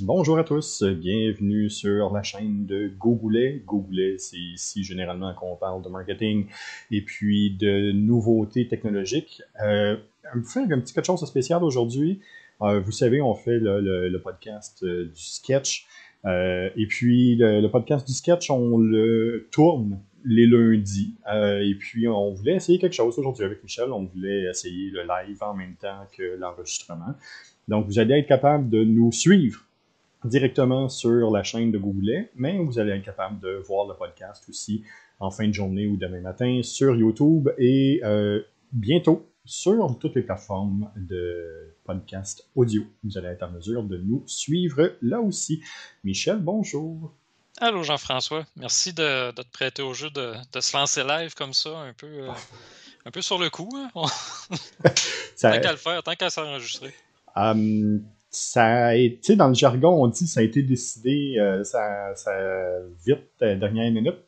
Bonjour à tous, bienvenue sur la chaîne de Gogoulet. Gogoulet, c'est ici généralement qu'on parle de marketing et puis de nouveautés technologiques. Euh, un petit quelque chose de spécial aujourd'hui. Euh, vous savez, on fait le, podcast euh, du sketch. Euh, et puis le, podcast du sketch, on le tourne les lundis. et puis on voulait essayer quelque chose aujourd'hui avec Michel. On voulait essayer le live en même temps que l'enregistrement. Donc vous allez être capable de nous suivre directement sur la chaîne de Google, mais vous allez être capable de voir le podcast aussi en fin de journée ou demain matin sur YouTube et euh, bientôt sur toutes les plateformes de podcast audio. Vous allez être en mesure de nous suivre là aussi. Michel, bonjour. Allô Jean-François, merci de, te prêter au jeu de, se lancer live comme ça, un peu, euh, un peu sur le coup. Hein. tant qu'à le faire, tant qu'à s'enregistrer. Um, ça a été, dans le jargon, on dit ça a été décidé euh, ça, vite, euh, dernière minute.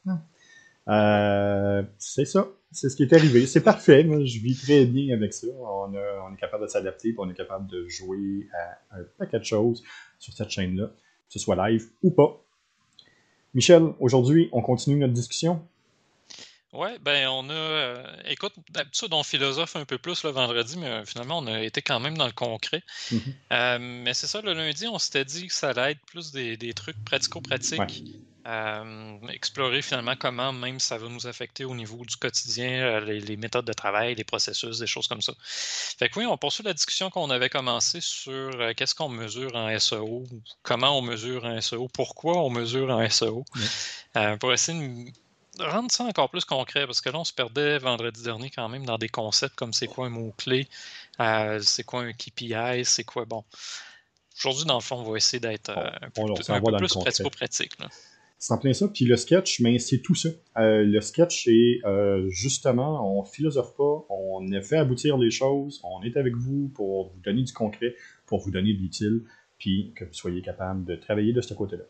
Euh, c'est ça. C'est ce qui est arrivé. C'est parfait. je vis très bien avec ça. On, est capable de s'adapter, on est capable de jouer à un paquet de choses sur cette chaîne-là, que ce soit live ou pas. Michel, aujourd'hui, on continue notre discussion. Oui, ben on a. Euh, écoute, d'habitude, on philosophe un peu plus le vendredi, mais euh, finalement, on a été quand même dans le concret. Mm-hmm. Euh, mais c'est ça, le lundi, on s'était dit que ça allait être plus des, trucs pratico-pratiques. explorer finalement comment même ça va nous affecter au niveau du quotidien, les, méthodes de travail, les processus, des choses comme ça. Fait que oui, on poursuit la discussion qu'on avait commencé sur qu'est-ce qu'on mesure en SEO, comment on mesure un SEO, pourquoi on mesure un SEO, pour essayer de rendre ça encore plus concret, parce que là, on se perdait vendredi dernier quand même dans des concepts comme c'est quoi un mot-clé, euh, c'est quoi un KPI, c'est quoi, bon. Aujourd'hui, dans le fond, on va essayer d'être euh, un peu, plus pratico-pratique. C'est en plein ça. Puis le sketch, mais c'est tout ça. Euh, le sketch, c'est justement, on philosophe pas, on fait aboutir les choses, on est avec vous pour vous donner du concret, pour vous donner de l'utile, puis que vous soyez capable de travailler de ce côté-là.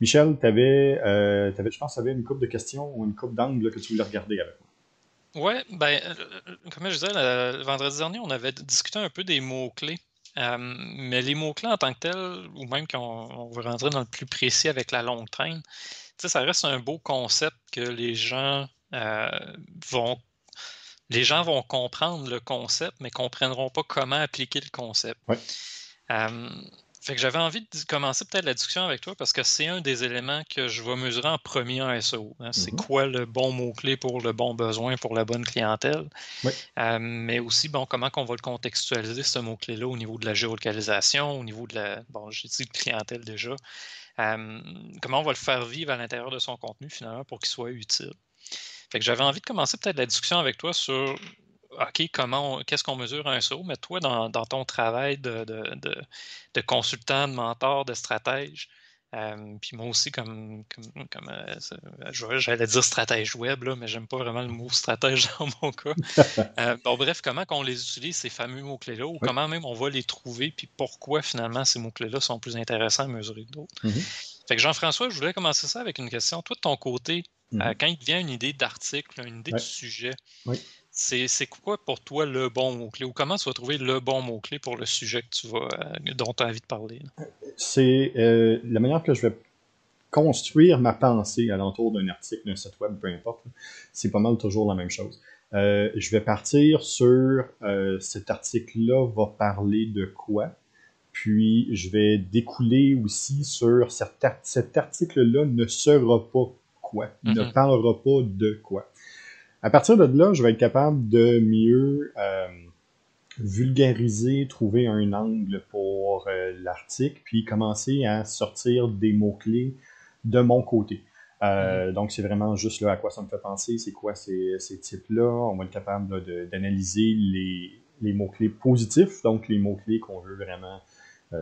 Michel, tu avais, euh, je pense, avais une coupe de questions ou une coupe d'angles que tu voulais regarder avec moi. Oui, ben, euh, comme je disais, le, vendredi dernier, on avait discuté un peu des mots-clés. Euh, mais les mots-clés en tant que tels, ou même quand on, veut rentrer dans le plus précis avec la longue traîne, ça reste un beau concept que les gens vont les gens vont comprendre le concept, mais ne comprendront pas comment appliquer le concept. Ouais. Fait que j'avais envie de commencer peut-être la discussion avec toi parce que c'est un des éléments que je vais mesurer en premier en SEO. Hein. C'est mm-hmm. quoi le bon mot-clé pour le bon besoin, pour la bonne clientèle? Euh, mais aussi, bon, comment on va le contextualiser, ce mot-clé-là, au niveau de la géolocalisation, au niveau de la. Bon, j'ai dit clientèle déjà. Euh, comment on va le faire vivre à l'intérieur de son contenu finalement pour qu'il soit utile? Fait que j'avais envie de commencer peut-être la discussion avec toi sur OK, comment qu'est-ce qu'on mesure un SEO, mais toi, dans, ton travail de, de, consultant, de mentor, de stratège, euh, puis moi aussi, comme, comme, euh, j'allais dire stratège web, là, mais j'aime pas vraiment le mot stratège dans mon cas. Euh, bon, bref, comment qu'on les utilise, ces fameux mots-clés-là, ou comment même on va les trouver, puis pourquoi finalement ces mots-clés-là sont plus intéressants à mesurer que d'autres? Mm-hmm. Fait que Jean-François, je voulais commencer ça avec une question. Toi, de ton côté, mm-hmm. quand il te vient une idée d'article, une idée de sujet, oui c'est quoi pour toi le bon mot-clé ou comment tu vas trouver le bon mot-clé pour le sujet que tu vas, euh, dont tu as envie de parler? C'est euh, la manière que je vais construire ma pensée alentour d'un article, d'un site web, peu importe. C'est pas mal toujours la même chose. Euh, je vais partir sur cet article-là va parler de quoi, puis je vais découler aussi sur cet, article-là ne sera pas quoi, ne mm-hmm. parlera pas de quoi. À partir de là, je vais être capable de mieux euh, vulgariser, trouver un angle pour euh, l'article, puis commencer à sortir des mots-clés de mon côté. Euh, mm-hmm. Donc, c'est vraiment juste là à quoi ça me fait penser, c'est quoi ces, ces types-là. On va être capable d'analyser les, les mots-clés positifs, donc les mots-clés qu'on veut vraiment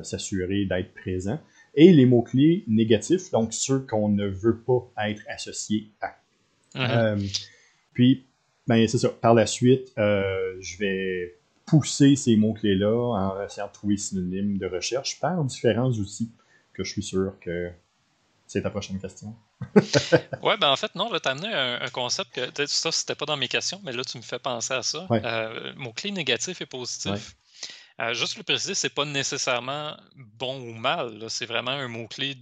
s'assurer d'être présents, et les mots-clés négatifs, donc ceux qu'on ne veut pas être associés à. Mm-hmm. Puis, ben, c'est ça. Par la suite, euh, je vais pousser ces mots-clés-là en essayant de trouver synonymes de recherche par différents outils que je suis sûr que c'est ta prochaine question. ouais, ben en fait, non, tu as amené un, concept que ça, c'était pas dans mes questions, mais là, tu me fais penser à ça. Euh, mot-clé négatif et positif. Euh, juste le préciser, c'est pas nécessairement bon ou mal. C'est vraiment un mot-clé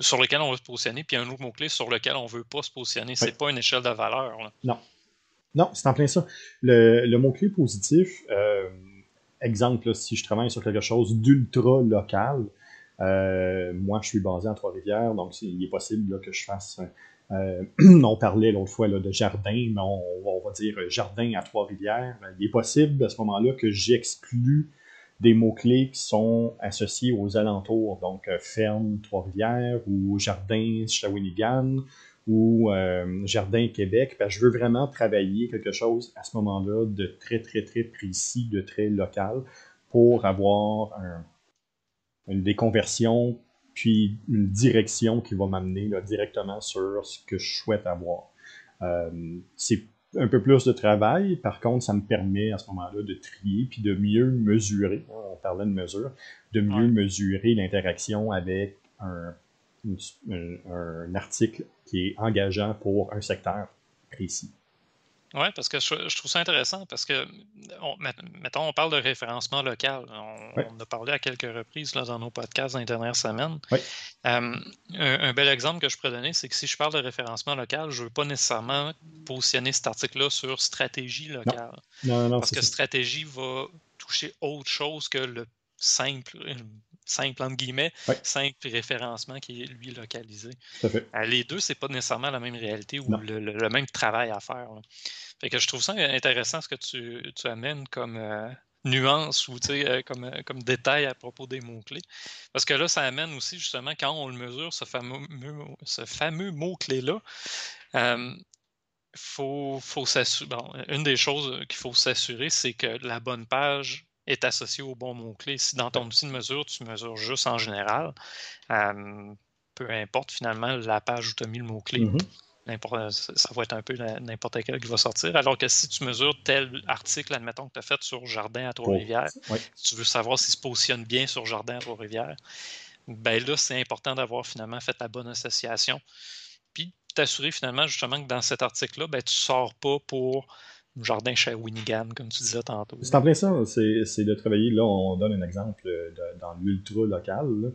sur lequel on veut se positionner, puis un autre mot-clé sur lequel on veut pas se positionner. C'est pas une échelle de valeur. Non. Non, c'est en plein ça. Le, mot-clé positif, euh, exemple, si je travaille sur quelque chose d'ultra local, euh, moi, je suis basé à Trois-Rivières, donc il est possible que je fasse. Euh, on parlait l'autre fois de jardin, mais on, va dire jardin à Trois-Rivières. Il est possible à ce moment-là que j'exclue des mots-clés qui sont associés aux alentours, donc euh, ferme Trois-Rivières ou jardin Shawinigan ou jardin Québec. Je veux vraiment travailler quelque chose à ce moment-là de très, très, très précis, de très local pour avoir un, une déconversion, puis une direction qui va m'amener directement sur ce que je souhaite avoir. Euh, c'est un peu plus de travail, par contre, ça me permet à ce moment-là de trier, puis de mieux mesurer, hein, on parlait de mesure, de mieux mesurer l'interaction avec un, un, article qui est engageant pour un secteur précis. Oui, parce que je, trouve ça intéressant parce que, mettons, on parle de référencement local. On, a parlé à quelques reprises là, dans nos podcasts dans les dernières semaines. un, bel exemple que je pourrais donner, c'est que si je parle de référencement local, je ne veux pas nécessairement positionner cet article-là sur stratégie locale. parce que stratégie va toucher autre chose que le simple, simple entre guillemets, simple référencement qui est lui localisé. Euh, les deux, c'est pas nécessairement la même réalité ou le, même travail à faire. Fait que je trouve ça intéressant ce que tu, amènes comme euh, nuance ou euh, comme, comme détail à propos des mots-clés. Parce que là, ça amène aussi justement quand on le mesure, ce fameux, ce fameux mot-clé-là. faut, faut une des choses qu'il faut s'assurer, c'est que la bonne page est associé au bon mot-clé. Si dans ton outil de mesure, tu mesures juste en général, euh, peu importe finalement la page où tu as mis le mot-clé, mm-hmm. ça va être un peu n'importe quel qui va sortir. Alors que si tu mesures tel article, admettons que tu as fait sur Jardin à Trois-Rivières, tu veux savoir s'il se positionne bien sur Jardin à Trois-Rivières, ben là, c'est important d'avoir finalement fait la bonne association. Puis t'assurer finalement justement que dans cet article-là, ben, tu ne sors pas pour jardin chez Winigan, comme tu disais tantôt. C'est en plein ça, c'est de travailler, là on donne un exemple dans l'ultra local,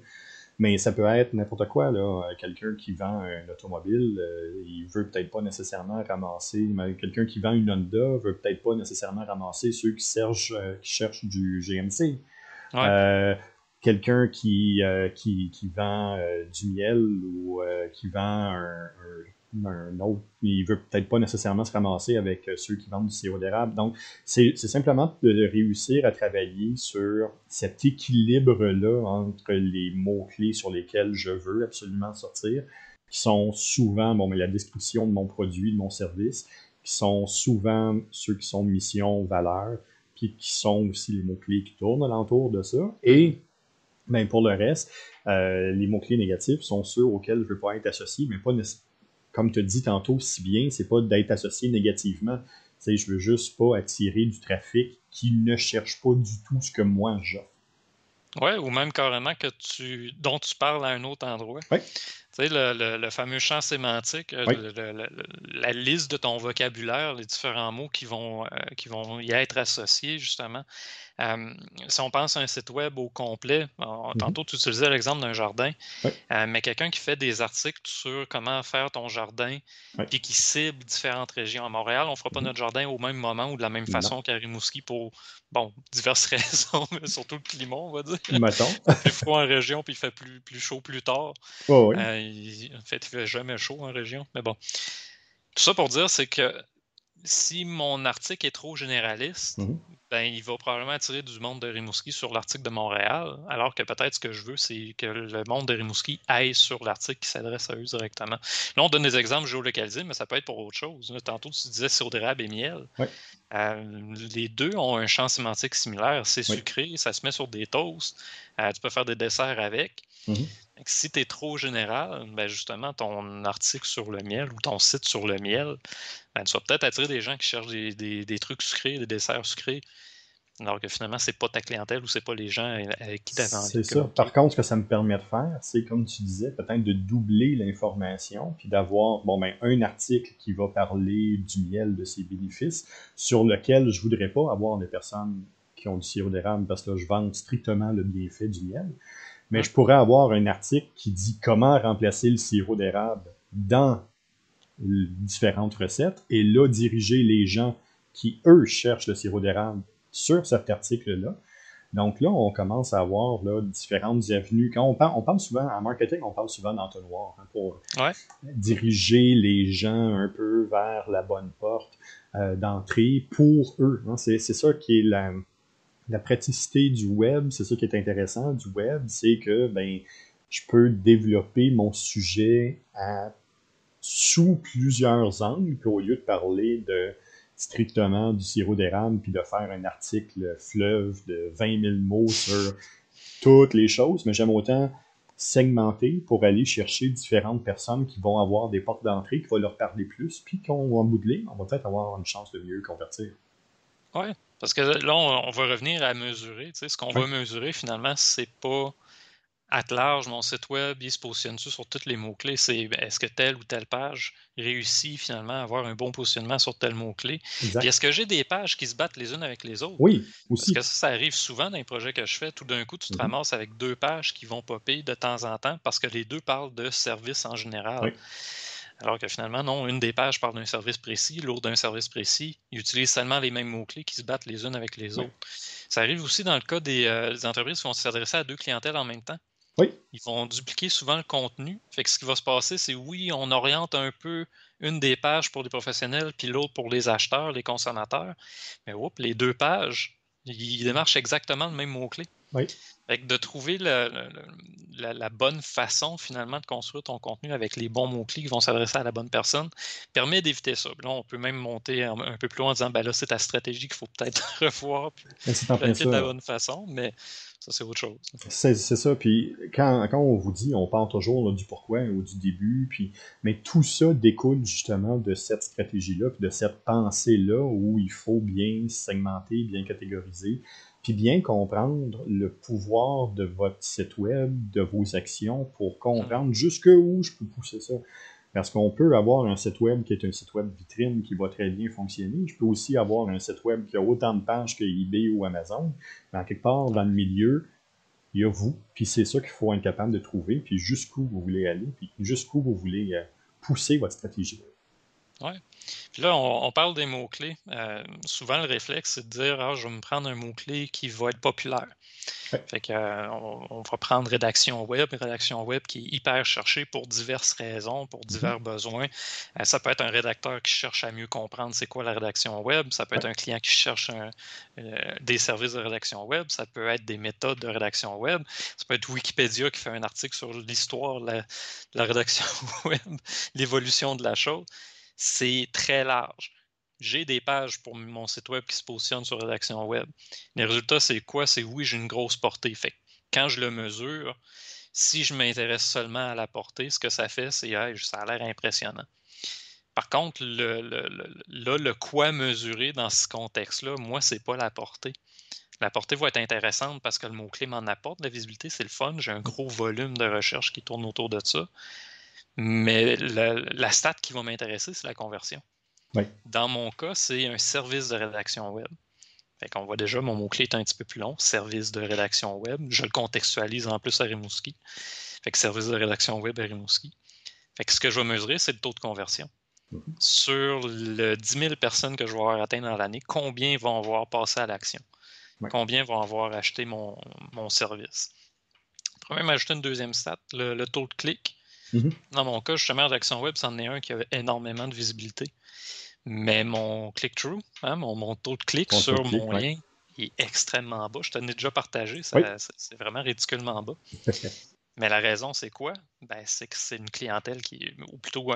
mais ça peut être n'importe quoi, là. Quelqu'un qui vend un automobile, euh, il veut peut-être pas nécessairement ramasser, quelqu'un qui vend une Honda veut peut-être pas nécessairement ramasser ceux qui cherchent, euh, qui cherchent du GMC. Euh, quelqu'un qui, qui, qui, vend du miel ou qui vend un un autre, il veut peut-être pas nécessairement se ramasser avec euh, ceux qui vendent du sirop d'érable. Donc, c'est simplement de réussir à travailler sur cet équilibre-là entre les mots-clés sur lesquels je veux absolument sortir, qui sont souvent bon, mais la description de mon produit, de mon service, qui sont souvent ceux qui sont mission, valeur, puis qui sont aussi les mots-clés qui tournent alentour de ça. Et? Ben, pour le reste, euh, les mots-clés négatifs sont ceux auxquels je ne veux pas être associé, mais pas nécessairement comme tu as dit tantôt si bien, c'est pas d'être associé négativement. Je je veux juste pas attirer du trafic qui ne cherche pas du tout ce que moi j'offre. Oui, ou même carrément que tu dont tu parles à un autre endroit. Oui. Tu sais, le, fameux champ sémantique, euh, la liste de ton vocabulaire, les différents mots qui vont, euh, qui vont y être associés, justement si on pense à un site web au complet, mmh tantôt tu utilisais l'exemple d'un jardin, mais quelqu'un qui fait des articles sur comment faire ton jardin, puis qui cible différentes régions. À Montréal, on ne fera pas mmh notre jardin au même moment ou de la même façon qu'à Rimouski pour, bon, diverses raisons, mais surtout le climat, on va dire. Mettons. il fait plus froid en région, puis il fait plus, plus chaud plus tard. En fait, il fait jamais chaud en région, mais bon. Tout ça pour dire, c'est que si mon article est trop généraliste, mmh ben, il va probablement attirer du monde de Rimouski sur l'article de Montréal, alors que peut-être ce que je veux, c'est que le monde de Rimouski aille sur l'article qui s'adresse à eux directement. Là, on donne des exemples géolocalisés, mais ça peut être pour autre chose. Tantôt, tu disais sirop d'érable et miel. Euh, les deux ont un champ sémantique similaire. C'est sucré, ça se met sur des toasts. Euh, tu peux faire des desserts avec. Mmh si tu es trop général, ben justement, ton article sur le miel ou ton site sur le miel, ben, tu vas peut-être attirer des gens qui cherchent des, trucs sucrés, des desserts sucrés, alors que finalement, c'est pas ta clientèle ou c'est pas les gens avec qui tu. C'est ça. Par contre, ce que ça me permet de faire, c'est comme tu disais, peut-être de doubler l'information, puis d'avoir bon, ben, un article qui va parler du miel, de ses bénéfices, sur lequel je voudrais pas avoir des personnes qui ont du sirop d'érable parce que je vends strictement le bienfait du miel. Mais je pourrais avoir un article qui dit comment remplacer le sirop d'érable dans différentes recettes et là diriger les gens qui, eux, cherchent le sirop d'érable sur cet article-là. Donc là, on commence à avoir là, différentes avenues. Quand on parle, on parle souvent, en marketing, on parle souvent d'entonnoir hein, pour diriger les gens un peu vers la bonne porte euh, d'entrée pour eux. Hein. C'est, ça qui est la, la praticité du web, c'est ça qui est intéressant du web, c'est que ben, je peux développer mon sujet à, sous plusieurs angles, au lieu de parler de strictement du sirop d'érable puis de faire un article fleuve de 20 000 mots sur toutes les choses, mais j'aime autant segmenter pour aller chercher différentes personnes qui vont avoir des portes d'entrée, qui vont leur parler plus, puis qu'on va modeler, on va peut-être avoir une chance de mieux convertir. Oui, parce que là, on, va revenir à mesurer. ce qu'on va mesurer, finalement, c'est pas à large, mon site web, il se positionne sur tous les mots-clés. C'est ben, est-ce que telle ou telle page réussit finalement à avoir un bon positionnement sur tel mot-clé? Puis est-ce que j'ai des pages qui se battent les unes avec les autres? Oui, aussi. Parce que ça, arrive souvent dans les projets que je fais. Tout d'un coup, tu te mm-hmm. ramasses avec deux pages qui vont popper de temps en temps parce que les deux parlent de service en général. Alors que finalement, non, une des pages parle d'un service précis, l'autre d'un service précis. Ils utilisent seulement les mêmes mots-clés qui se battent les unes avec les autres. Ça arrive aussi dans le cas des, euh, des entreprises qui vont s'adresser à deux clientèles en même temps. Oui. Ils vont dupliquer souvent le contenu. Fait que ce qui va se passer, c'est oui, on oriente un peu une des pages pour les professionnels, puis l'autre pour les acheteurs, les consommateurs. Mais oups, les deux pages, ils démarchent exactement le même mot-clé. Oui. Fait que de trouver la, bonne façon finalement de construire ton contenu avec les bons mots-clés qui vont s'adresser à la bonne personne permet d'éviter ça. Là, on peut même monter un, peu plus loin en disant ben là, c'est ta stratégie qu'il faut peut-être revoir puis de la bonne façon, mais ça, c'est autre chose. C'est, ça. Puis quand, quand, on vous dit, on parle toujours du pourquoi ou du début, puis, mais tout ça découle justement de cette stratégie-là, puis de cette pensée-là où il faut bien segmenter, bien catégoriser, puis bien comprendre le pouvoir de votre site web, de vos actions pour comprendre mm. jusqu'où je peux pousser ça. Parce qu'on peut avoir un site web qui est un site web vitrine qui va très bien fonctionner. Je peux aussi avoir un site web qui a autant de pages que eBay ou Amazon. Mais quelque part, dans le milieu, il y a vous. Puis c'est ça qu'il faut être capable de trouver. Puis jusqu'où vous voulez aller. Puis jusqu'où vous voulez euh, pousser votre stratégie. Ouais. Puis là, on, parle des mots-clés. Euh, souvent, le réflexe, c'est de dire ah, je vais me prendre un mot-clé qui va être populaire. Fait que, euh, on, va prendre rédaction web, rédaction web qui est hyper cherchée pour diverses raisons, pour mm-hmm. divers besoins. Euh, ça peut être un rédacteur qui cherche à mieux comprendre c'est quoi la rédaction web. Ça peut être un client qui cherche des services de rédaction web. Ça peut être des méthodes de rédaction web. Ça peut être Wikipédia qui fait un article sur l'histoire de la rédaction web, l'évolution de la chose c'est très large. J'ai des pages pour mon site web qui se positionnent sur rédaction web. Les résultats, c'est quoi? C'est oui, j'ai une grosse portée. Fait quand je le mesure, si je m'intéresse seulement à la portée, ce que ça fait, c'est ça a l'air impressionnant. Par contre, là, le quoi mesurer dans ce contexte-là, moi, c'est pas la portée. La portée va être intéressante parce que le mot-clé m'en apporte. La visibilité, c'est le fun. J'ai un gros volume de recherche qui tourne autour de ça. Mais la, stat qui va m'intéresser, c'est la conversion. Dans mon cas, c'est un service de rédaction web. Fait qu'on voit déjà, mon mot-clé est un petit peu plus long, service de rédaction web. Je le contextualise en plus à Rimouski. Fait que service de rédaction web à Rimouski. Fait que ce que je vais mesurer, c'est le taux de conversion. Mm-hmm. Sur le 10 000 personnes que je vais avoir atteint dans l'année, combien vont avoir passé à l'action? Combien vont avoir acheté mon, service? Je pourrais même ajouter une deuxième stat, le taux de clic. Mhm. Dans mon cas, justement, rédaction web, c'en est un qui avait énormément de visibilité. Mais mon click-through, hein, mon, taux de clic sur mon lien, est extrêmement bas. Je t'en ai déjà partagé, c'est vraiment ridiculement bas. Mais la raison, c'est quoi? Ben, c'est que c'est une clientèle qui, ou plutôt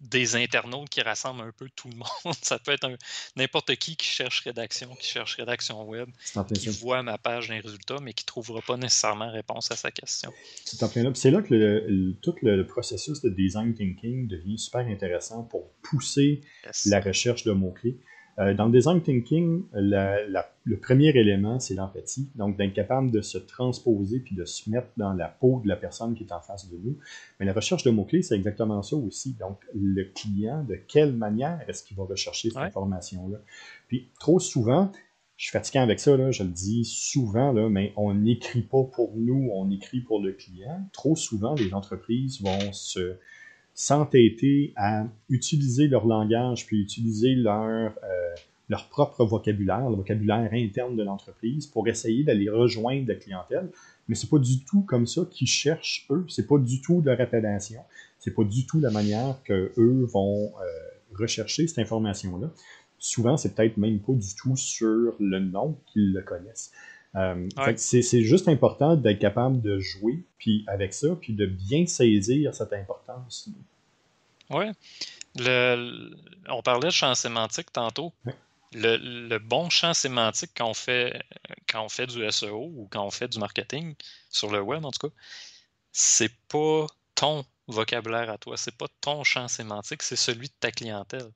des internautes qui rassemblent un peu tout le monde. Ça peut être n'importe qui qui cherche rédaction, qui cherche rédaction web, qui voit ma page d'un résultat, mais qui ne trouvera pas nécessairement réponse à sa question. C'est C'est là que tout le, processus de design thinking devient super intéressant pour pousser la recherche de mots-clés. Euh, dans le design thinking, le premier élément, c'est l'empathie. Donc, d'être capable de se transposer puis de se mettre dans la peau de la personne qui est en face de nous. Mais la recherche de mots-clés, c'est exactement ça aussi. Donc, le client, de quelle manière est-ce qu'il va rechercher cette information-là? Puis, trop souvent, je suis fatigué avec ça, là, je le dis souvent, là, mais on n'écrit pas pour nous, on écrit pour le client. Trop souvent, les entreprises vont se s'entêter à utiliser leur langage, puis utiliser leur, euh, leur propre vocabulaire, le vocabulaire interne de l'entreprise, pour essayer d'aller rejoindre la clientèle. Mais c'est pas du tout comme ça qu'ils cherchent, eux. C'est pas du tout leur appellation. C'est pas du tout la manière que eux vont euh, rechercher cette information-là. Souvent, c'est peut-être même pas du tout sur le nom qu'ils le connaissent. Euh, c'est juste important d'être capable de jouer puis avec ça, puis de bien saisir cette importance. Oui. On parlait de champ sémantique tantôt. Le, bon champ sémantique quand on, fait, quand on fait du SEO ou quand on fait du marketing, sur le web en tout cas, c'est pas ton vocabulaire à toi, c'est pas ton champ sémantique, c'est celui de ta clientèle.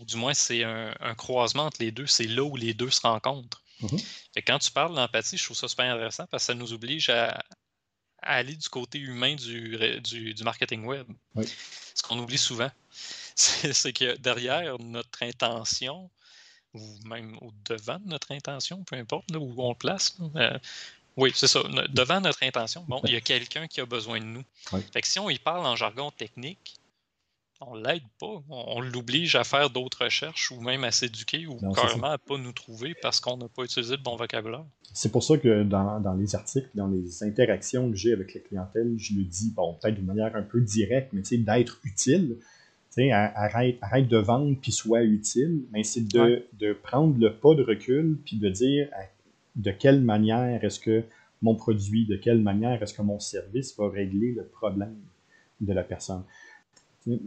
Ou du moins, c'est un, croisement entre les deux, c'est là où les deux se rencontrent. Mm-hmm. quand tu parles d'empathie, je trouve ça super intéressant parce que ça nous oblige à, aller du côté humain du, du, marketing web. Ce qu'on oublie souvent, c'est que derrière notre intention, ou même au devant de notre intention, peu importe où on le place, euh, oui, c'est ça. Devant notre intention, bon, il y a quelqu'un qui a besoin de nous. Fait que si on y parle en jargon technique, on l'aide pas. On, l'oblige à faire d'autres recherches ou même à s'éduquer ou carrément à pas nous trouver parce qu'on n'a pas utilisé le bon vocabulaire. C'est pour ça que dans, les articles, dans les interactions que j'ai avec les clientèles, je le dis, bon, peut-être d'une manière un peu directe, mais d'être utile. Arrête, arrête de vendre puis sois utile, mais c'est de, de, prendre le pas de recul puis de dire de quelle manière est-ce que mon produit, de quelle manière est-ce que mon service va régler le problème de la personne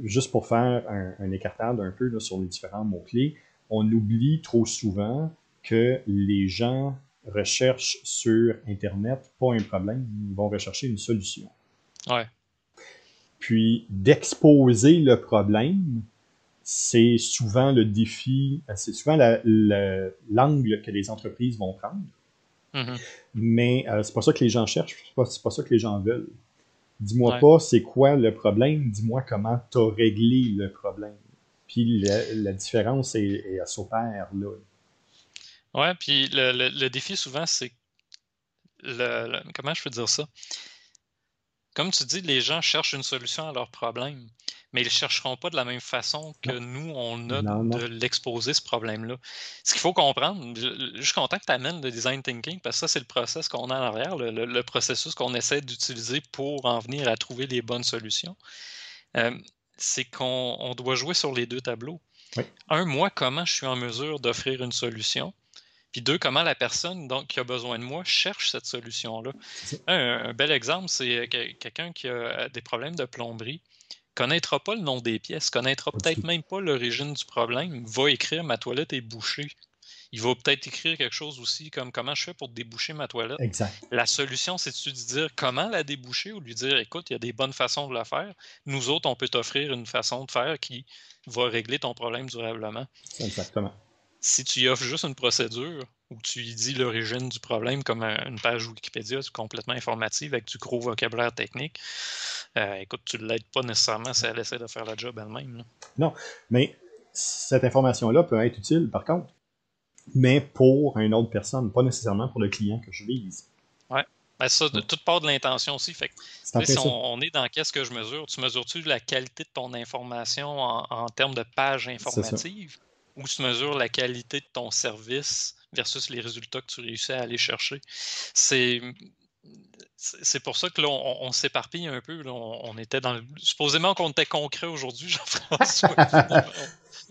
juste pour faire un, un écartade un peu sur les différents mots-clés, on oublie trop souvent que les gens recherchent sur Internet pas un problème, ils vont rechercher une solution. Ouais. Puis d'exposer le problème, c'est souvent le défi, c'est souvent l'angle que les entreprises vont prendre. Mm-hmm. Mais euh, c'est pas ça que les gens cherchent, c'est pas, pas ça que les gens veulent. Dis-moi pas c'est quoi le problème, dis-moi comment tu as réglé le problème. Puis la, différence est, est, à s'opérer là. Ouais, puis le, défi souvent, c'est le, comment je peux dire ça? Comme tu dis, les gens cherchent une solution à leur problème mais ils ne chercheront pas de la même façon que nous, on a de l'exposer, ce problème-là. Ce qu'il faut comprendre, je suis content que tu amènes le design thinking, parce que ça, c'est le process qu'on a en arrière, le, processus qu'on essaie d'utiliser pour en venir à trouver les bonnes solutions. Euh, c'est qu'on doit jouer sur les deux tableaux. Un, moi, comment je suis en mesure d'offrir une solution? Puis deux, comment la personne donc, qui a besoin de moi cherche cette solution-là? un, bel exemple, c'est quelqu'un qui a des problèmes de plomberie connaîtra pas le nom des pièces, connaîtra peut-être même pas l'origine du problème, va écrire ma toilette est bouchée. Il va peut-être écrire quelque chose aussi comme comment je fais pour déboucher ma toilette. Exact. La solution, c'est de dire comment la déboucher ou lui dire écoute, il y a des bonnes façons de la faire. Nous autres, on peut t'offrir une façon de faire qui va régler ton problème durablement. Exactement. Si tu y offres juste une procédure, où tu lui dis l'origine du problème comme une page Wikipédia complètement informative avec du gros vocabulaire technique, euh, écoute, tu ne l'aides pas nécessairement si elle essaie de faire la job elle-même. Non, mais cette information-là peut être utile par contre, mais pour une autre personne, pas nécessairement pour le client que je vise. Ouais. Ben ça, de toute part de l'intention aussi. Fait si on, est dans qu'est-ce que je mesure, tu mesures-tu la qualité de ton information en, termes de page informative? Ou tu mesures la qualité de ton service versus les résultats que tu réussis à aller chercher. C'est c'est pour ça que là, on, s'éparpille un peu. On, était dans Supposément qu'on était concret aujourd'hui, Jean-François.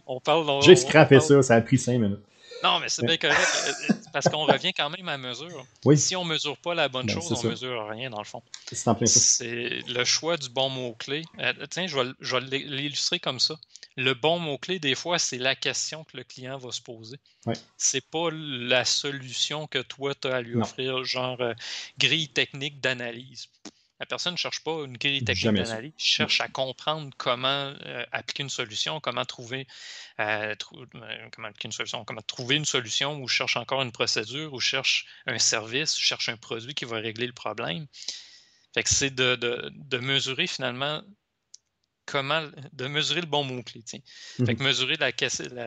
on, parle. J'ai scrappé ça, ça a pris cinq minutes. Non, mais c'est bien correct, euh, euh, parce qu'on revient quand même à mesure. Si on ne mesure pas la bonne ben, chose, on ne mesure rien, dans le fond. C'est le choix du bon mot-clé. Euh, tiens, je vais, je vais l'illustrer comme ça le bon mot-clé, des fois, c'est la question que le client va se poser. Ouais. C'est pas la solution que toi, tu as à lui offrir, genre euh, grille technique d'analyse. La personne ne cherche pas une grille technique d'analyse, cherche à comprendre comment euh, appliquer une solution, comment trouver, euh, comment une solution, comment trouver une solution, ou cherche encore une procédure, ou cherche un service, cherche un produit qui va régler le problème. Fait que c'est de, de mesurer finalement comment de mesurer le bon mot-clé. Fait que mhm. mesurer la,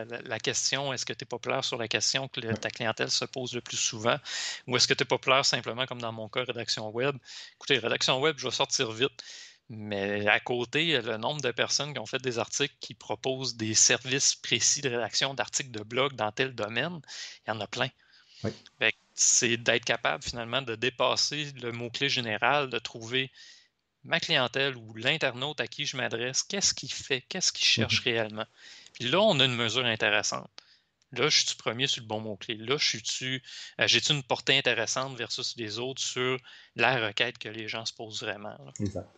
la, question, est-ce que tu es populaire sur la question que ta clientèle se pose le plus souvent, ou est-ce que tu es populaire simplement comme dans mon cas, rédaction web? Écoutez, rédaction web, je vais sortir vite. Mais à côté, le nombre de personnes qui ont fait des articles qui proposent des services précis de rédaction d'articles de blog dans tel domaine, il y en a plein. C'est d'être capable finalement de dépasser le mot-clé général, de trouver ma clientèle ou l'internaute à qui je m'adresse, qu'est-ce qu'il fait, qu'est-ce qu'il cherche mhm. réellement? Puis là, on a une mesure intéressante. Là, je suis premier sur le bon mot-clé? Là, je euh, j'ai-tu une portée intéressante versus les autres sur la requête que les gens se posent vraiment. Exact.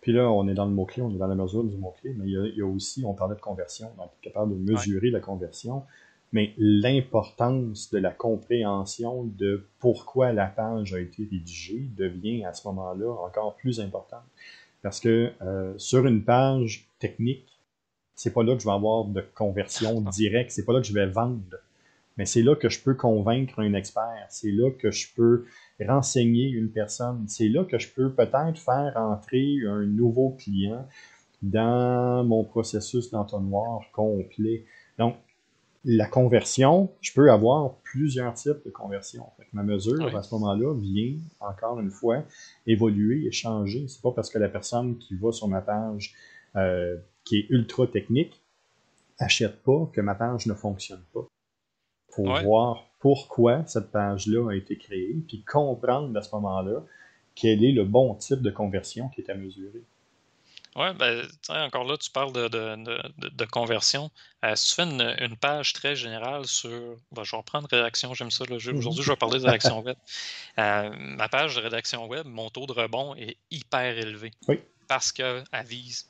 Puis là, on est dans le mot-clé, on est dans la mesure du mot-clé, mais il y, a, aussi, on parlait de conversion, donc capable de mesurer la conversion, mais l'importance de la compréhension de pourquoi la page a été rédigée devient à ce moment-là encore plus importante. Parce que euh, sur une page technique, c'est pas là que je vais avoir de conversion directe, c'est pas là que je vais vendre. Mais c'est là que je peux convaincre un expert, c'est là que je peux renseigner une personne, c'est là que je peux peut-être faire entrer un nouveau client dans mon processus d'entonnoir complet. Donc, la conversion, je peux avoir plusieurs types de conversion. ma mesure, à ce moment-là, vient, encore une fois, évoluer et changer. C'est pas parce que la personne qui va sur ma page euh, qui est ultra technique achète pas que ma page ne fonctionne pas. Pour voir pourquoi cette page-là a été créée, puis comprendre à ce moment-là quel est le bon type de conversion qui est à mesurer. Oui, ben, encore là, tu parles de, conversion. Euh, si tu fais une, page très générale sur. Ben, je vais reprendre rédaction, j'aime ça. Mhm. Aujourd'hui, je vais parler de rédaction web. Euh, ma page de rédaction web, mon taux de rebond est hyper élevé. Oui. Parce qu'elle vise.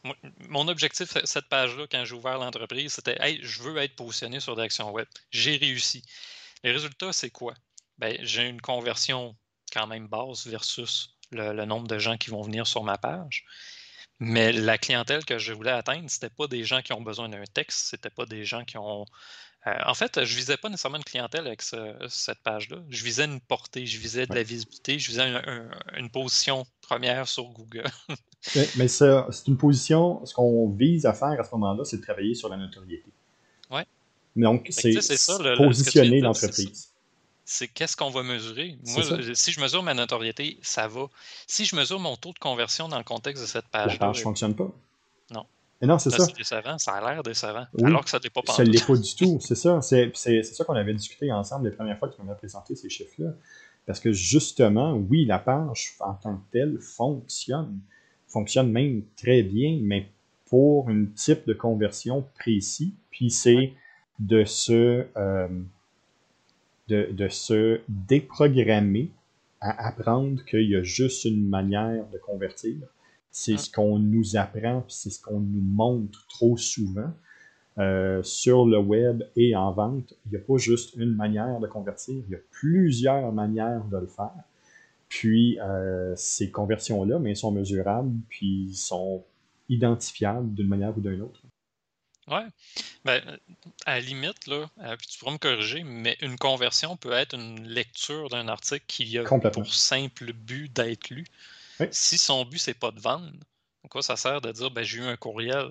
Mon objectif, cette page-là, quand j'ai ouvert l'entreprise, c'était Hey, je veux être positionné sur rédaction web. J'ai réussi. Les résultats, c'est quoi? Ben, j'ai une conversion quand même basse versus le nombre de gens qui vont venir sur ma page. Mais la clientèle que je voulais atteindre, c'était pas des gens qui ont besoin d'un texte, c'était pas des gens qui ont. Euh, en fait, je visais pas nécessairement une clientèle avec cette page-là. Je visais une portée, je visais de la visibilité, je visais une position première sur Google. mais c'est une position, ce qu'on vise à faire à ce moment-là, c'est de travailler sur la notoriété. Ouais. Donc, c'est positionner l'entreprise c'est qu'est-ce qu'on va mesurer? Moi, si je mesure ma notoriété, ça va. Si je mesure mon taux de conversion dans le contexte de cette page. La page ne fonctionne pas. Non. Mais non, c'est ça. C'est décevant, ça a l'air décevant. alors que ça n'est pas Ça ne l'est pas du tout, c'est ça. C'est ça qu'on avait discuté ensemble les premières fois que tu m'avais présenté ces chiffres-là. Parce que justement, oui, la page en tant que telle fonctionne. Fonctionne même très bien, mais pour un type de conversion précis. Puis c'est de se. Euh, de, se déprogrammer à apprendre qu'il y a juste une manière de convertir. C'est ce qu'on nous apprend, c'est ce qu'on nous montre trop souvent. Euh, sur le web et en vente, il n'y a pas juste une manière de convertir, il y a plusieurs manières de le faire. Puis euh, ces conversions-là, mais sont mesurables, puis sont identifiables d'une manière ou d'une autre. Ouais. Ben, à la limite, là, euh, puis tu pourras me corriger, mais une conversion peut être une lecture d'un article qui a pour simple but d'être lu. Si son but, c'est pas de vendre, quoi ça sert de dire ben, j'ai eu un courriel?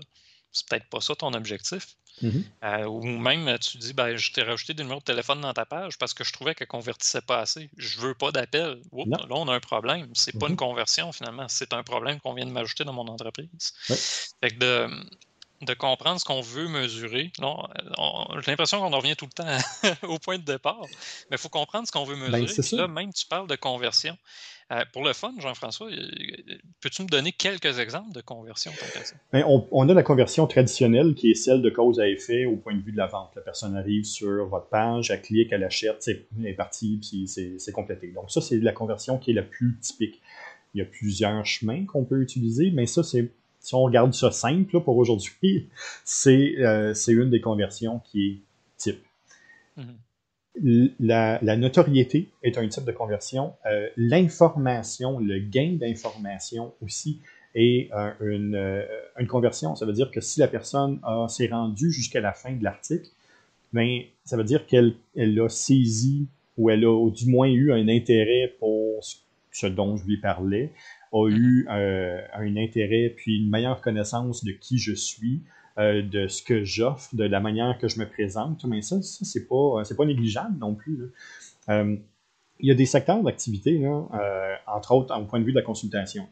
C'est peut-être pas ça ton objectif. Mm-hmm. Euh, ou même tu dis ben, je t'ai rajouté des numéros de téléphone dans ta page parce que je trouvais qu'elle convertissait pas assez. Je veux pas d'appel. Là, on a un problème. C'est pas une mm-hmm. conversion finalement. C'est un problème qu'on vient de m'ajouter dans mon entreprise. Fait que de, de comprendre ce qu'on veut mesurer. J'ai l'impression qu'on en revient tout le temps au point de départ, mais il faut comprendre ce qu'on veut ben, mesurer. là, même tu parles de conversion. Euh, pour le fun, Jean-François, peux-tu me donner quelques exemples de conversion ben, on, a la conversion traditionnelle qui est celle de cause à effet au point de vue de la vente. La personne arrive sur votre page, elle clique, elle achète, elle est partie, puis c'est complété. Donc ça, c'est la conversion qui est la plus typique. Il y a plusieurs chemins qu'on peut utiliser, mais ça, c'est si on regarde ça simple pour aujourd'hui, euh, c'est une des conversions qui est type. Mm-hmm. la, notoriété est un type de conversion. Euh, l'information, le gain d'information aussi est euh, une, conversion. Ça veut dire que si la personne s'est rendue jusqu'à la fin de l'article, ben, ça veut dire qu'elle a saisi ou elle a du moins eu un intérêt pour ce dont je lui parlais, a eu un intérêt puis une meilleure connaissance de qui je suis, de ce que j'offre, de la manière que je me présente. Mais ça, ça c'est pas, pas négligeable non plus. il y a des secteurs d'activité, entre autres au point de vue de la consultation.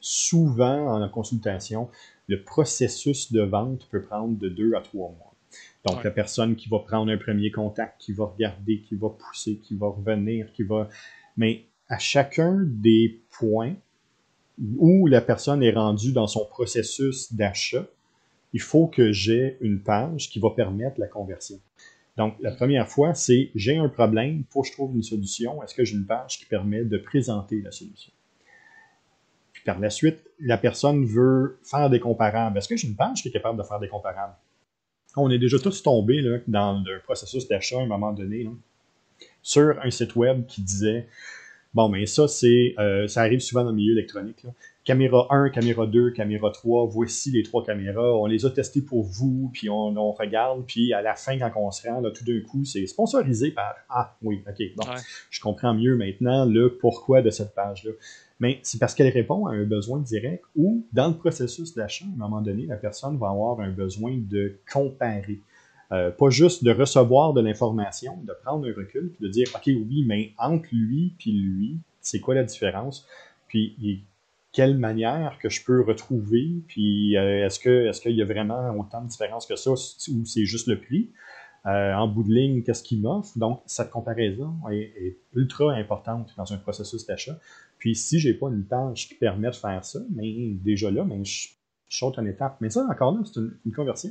souvent, en consultation, le processus de vente peut prendre de deux à trois mois. Donc, la personne qui va prendre un premier contact, qui va regarder, qui va pousser, qui va revenir, qui va. Mais à chacun des points où la personne est rendue dans son processus d'achat, il faut que j'ai une page qui va permettre la conversion. Donc, la première fois, c'est j'ai un problème, faut que je trouve une solution. Est-ce que j'ai une page qui permet de présenter la solution? Puis par la suite, la personne veut faire des comparables. Est-ce que j'ai une page qui est capable de faire des comparables? On est déjà tous tombés dans le processus d'achat à un moment donné sur un site web qui disait Bon, mais ça, c'est euh, ça arrive souvent dans le milieu électronique. Caméra 1, caméra 2, caméra 3, voici les trois caméras. On les a testées pour vous, puis on, regarde, puis à la fin, quand on se rend, tout d'un coup, c'est sponsorisé par Ah, oui, ok, bon, je comprends mieux maintenant le pourquoi de cette page-là mais c'est parce qu'elle répond à un besoin direct ou dans le processus d'achat, à un moment donné, la personne va avoir un besoin de comparer. Euh, pas juste de recevoir de l'information, de prendre un recul, puis de dire, OK, oui, mais entre lui puis lui, c'est quoi la différence? Puis quelle manière que je peux retrouver, puis euh, est-ce que est-ce qu'il y a vraiment autant de différence que ça, ou c'est juste le prix? Euh, en bout de ligne, qu'est-ce qu'il m'offre? Donc, cette comparaison est, ultra importante dans un processus d'achat. Puis si j'ai pas une tâche qui permet de faire ça, mais déjà là, mais je, saute une étape. Mais ça, encore là, c'est une, conversion.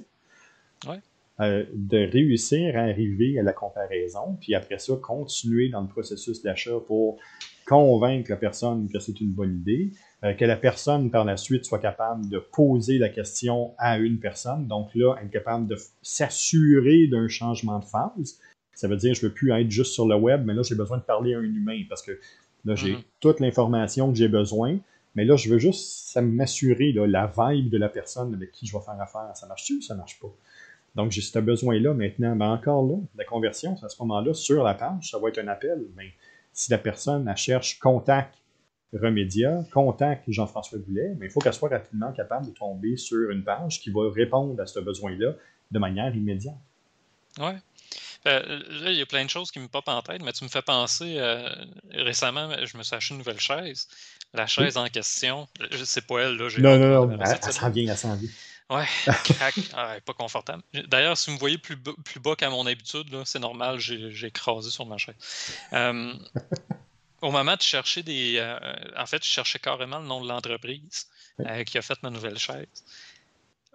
Euh, de réussir à arriver à la comparaison, puis après ça, continuer dans le processus d'achat pour convaincre la personne que c'est une bonne idée, euh, que la personne par la suite soit capable de poser la question à une personne, donc là, être capable de s'assurer d'un changement de phase. Ça veut dire, je ne veux plus être juste sur le web, mais là, j'ai besoin de parler à un humain parce que Là, j'ai mhm. toute l'information que j'ai besoin, mais là, je veux juste m'assurer la vibe de la personne avec qui je vais faire affaire. Ça marche-tu ou ça marche pas? Donc, j'ai ce besoin-là maintenant. Mais encore là, la conversion, à ce moment-là, sur la page, ça va être un appel. Mais si la personne elle cherche contact Remédia, contact Jean-François Boulet, mais il faut qu'elle soit rapidement capable de tomber sur une page qui va répondre à ce besoin-là de manière immédiate. Oui. Euh, là, il y a plein de choses qui me popent en tête, mais tu me fais penser, euh, récemment, je me suis acheté une nouvelle chaise. La chaise en question, je sais pas elle, là. Non, non, non, elle, s'en vient, elle s'en vient. Ouais, crac, ah, pas confortable. D'ailleurs, si vous me voyez plus, bas, plus bas qu'à mon habitude, c'est normal, j'ai écrasé sur ma chaise. Euh, au moment de chercher des. en fait, je cherchais carrément le nom de l'entreprise qui a fait ma nouvelle chaise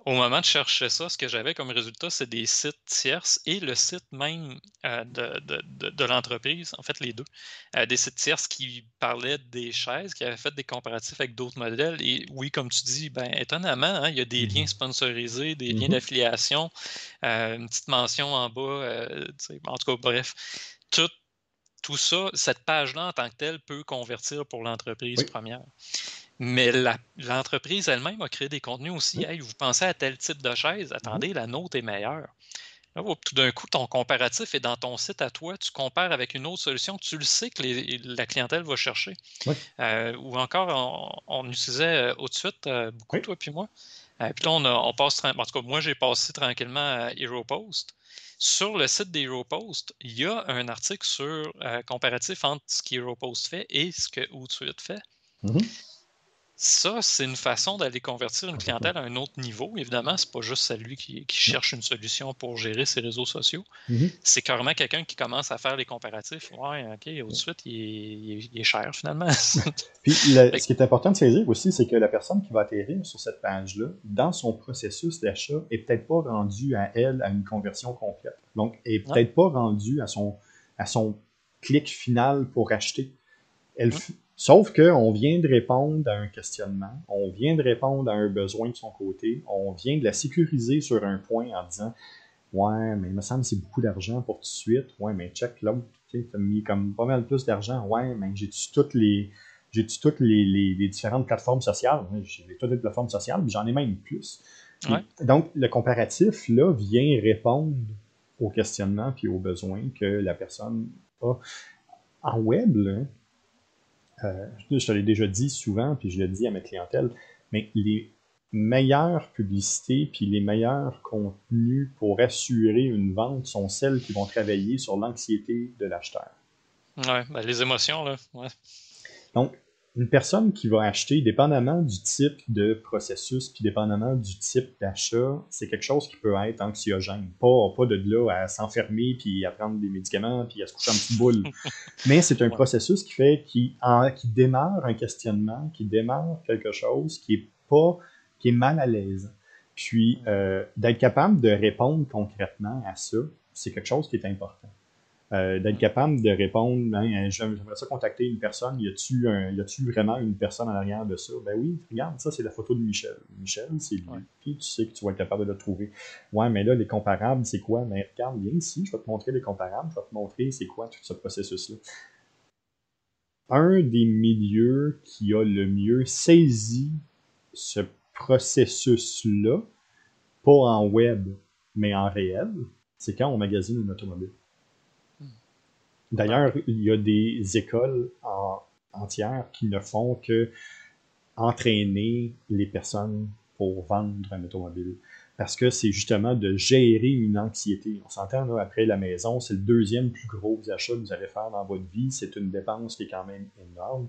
au moment de chercher ça, ce que j'avais comme résultat, c'est des sites tierces et le site même euh, de, l'entreprise, en fait les deux, euh, des sites tierces qui parlaient des chaises, qui avaient fait des comparatifs avec d'autres modèles. Et oui, comme tu dis, ben, étonnamment, hein, il y a des liens mm-hmm. sponsorisés, des liens mm-hmm. d'affiliation, euh, une petite mention en bas, en tout cas, bref, tout, tout ça, cette page-là en tant que telle peut convertir pour l'entreprise première. Mais l'entreprise elle-même a créé des contenus aussi. vous pensez à tel type de chaise, attendez, la nôtre est meilleure. Là, tout d'un coup, ton comparatif est dans ton site à toi, tu compares avec une autre solution, tu le sais que la clientèle va chercher. Euh, ou encore, on, utilisait euh, au-dessus euh, beaucoup, toi puis moi. puis là, on, passe, en tout cas, moi, j'ai passé tranquillement à HeroPost. Sur le site d'HeroPost, il y a un article sur comparatif entre ce qu'HeroPost fait et ce que Outsuite fait. Mmh ça, c'est une façon d'aller convertir une clientèle à un autre niveau. Évidemment, c'est pas juste celui qui, cherche une solution pour gérer ses réseaux sociaux. Mm-hmm. C'est carrément quelqu'un qui commence à faire les comparatifs. Ouais, OK, au de suite, il est, cher finalement. Puis, ce qui est important de saisir aussi, c'est que la personne qui va atterrir sur cette page-là, dans son processus d'achat, est peut-être pas rendue à elle à une conversion complète. Donc, est peut-être pas rendue à son, à son clic final pour acheter. Elle, mm. Sauf qu'on vient de répondre à un questionnement, on vient de répondre à un besoin de son côté, on vient de la sécuriser sur un point en disant Ouais, mais il me semble que c'est beaucoup d'argent pour tout de suite. Ouais, mais check l'autre, tu as mis comme pas mal plus d'argent. Ouais, mais j'ai-tu toutes les. J'ai-tu toutes les, différentes plateformes sociales? J'ai toutes les plateformes sociales, mais j'en ai même plus. Donc, le comparatif, là, vient répondre aux questionnements puis aux besoins que la personne a. En web, là, euh, je te l'ai déjà dit souvent, puis je le dis à ma clientèle, mais les meilleures publicités puis les meilleurs contenus pour assurer une vente sont celles qui vont travailler sur l'anxiété de l'acheteur. Ouais, ben les émotions, là. Ouais. Donc, une personne qui va acheter, dépendamment du type de processus, puis dépendamment du type d'achat, c'est quelque chose qui peut être anxiogène. Pas, pas de là à s'enfermer, puis à prendre des médicaments, puis à se coucher en petite boule. Mais c'est un processus qui fait, qui, qui démarre un questionnement, qui démarre quelque chose qui est pas, qui est mal à l'aise. Puis, euh, d'être capable de répondre concrètement à ça, c'est quelque chose qui est important. Euh, d'être capable de répondre, hein, j'aimerais ça contacter une personne, y a-tu vraiment une personne en arrière de ça? Ben oui, regarde, ça c'est la photo de Michel. Michel, c'est lui, puis tu sais que tu vas être capable de le trouver. Ouais, mais là, les comparables, c'est quoi? Mais ben, regarde, viens ici, je vais te montrer les comparables, je vais te montrer c'est quoi tout ce processus-là. Un des milieux qui a le mieux saisi ce processus-là, pas en web, mais en réel, c'est quand on magasine une automobile. D'ailleurs, il y a des écoles entières qui ne font que entraîner les personnes pour vendre un automobile. Parce que c'est justement de gérer une anxiété. On s'entend, après la maison, c'est le deuxième plus gros achat que vous allez faire dans votre vie. C'est une dépense qui est quand même énorme.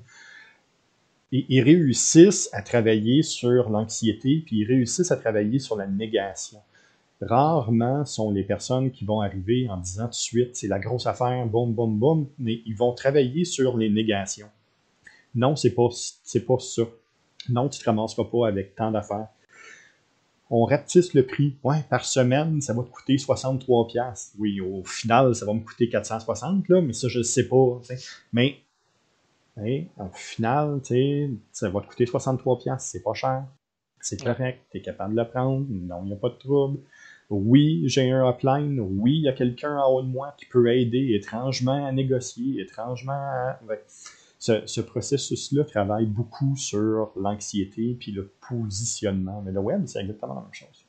Et ils réussissent à travailler sur l'anxiété, puis ils réussissent à travailler sur la négation. Rarement sont les personnes qui vont arriver en disant tout de suite, c'est la grosse affaire, boum, boum, boum, mais ils vont travailler sur les négations. Non, c'est pas, pas ça. Non, tu te ramasseras pas avec tant d'affaires. On rapetisse le prix. Ouais, par semaine, ça va te coûter 63 pièces. Oui, au final, ça va me coûter 460 là, mais ça je ne sais pas. Mais au final, ça va te coûter 63 pièces, c'est pas cher. C'est correct, tu es capable de le prendre, non, il n'y a pas de trouble. Oui, j'ai un hotline. Oui, il y a quelqu'un en haut de moi qui peut aider étrangement à négocier, étrangement à... Ce, processus-là travaille beaucoup sur l'anxiété puis le positionnement. Mais le web, c'est exactement la même chose.